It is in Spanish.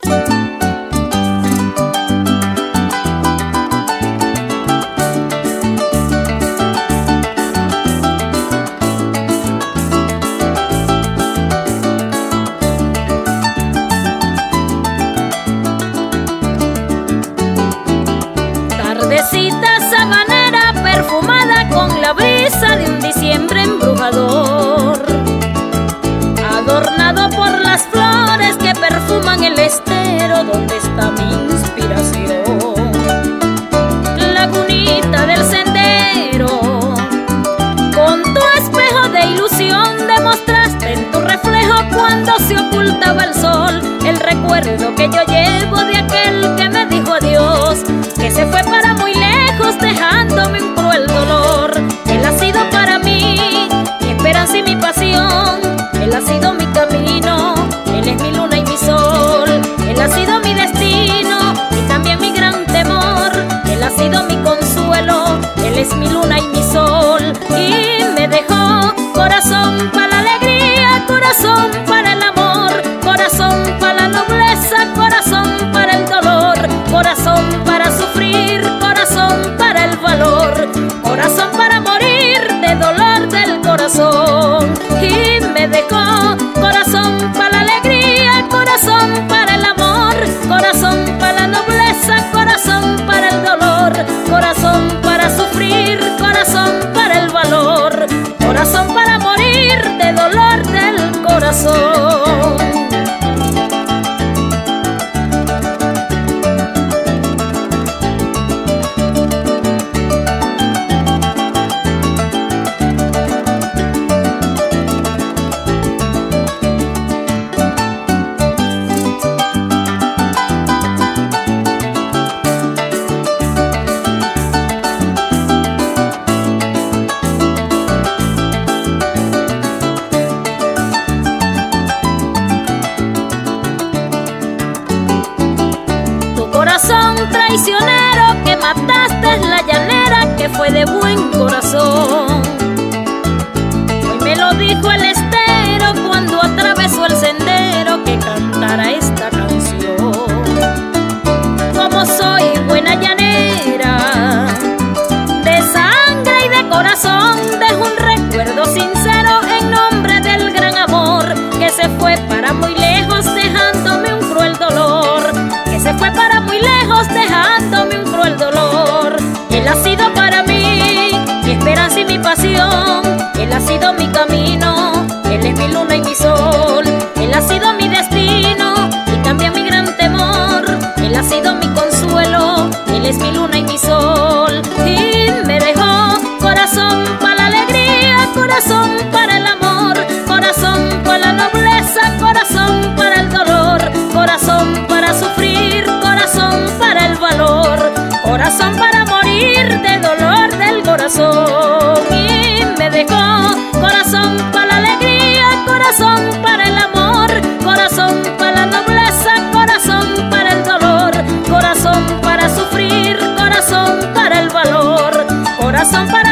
Música perfuman el estero donde está mi inspiración. Lagunita del sendero, con tu espejo de ilusión demostraste en tu reflejo cuando se ocultaba el sol el recuerdo que yo llevo de aquel que me destino corazón traicionero que mataste corazón para morir de dolor del corazón. Y me dejó corazón para la alegría, corazón para el amor, corazón para la nobleza, corazón para el dolor, corazón para sufrir, corazón para el valor, corazón para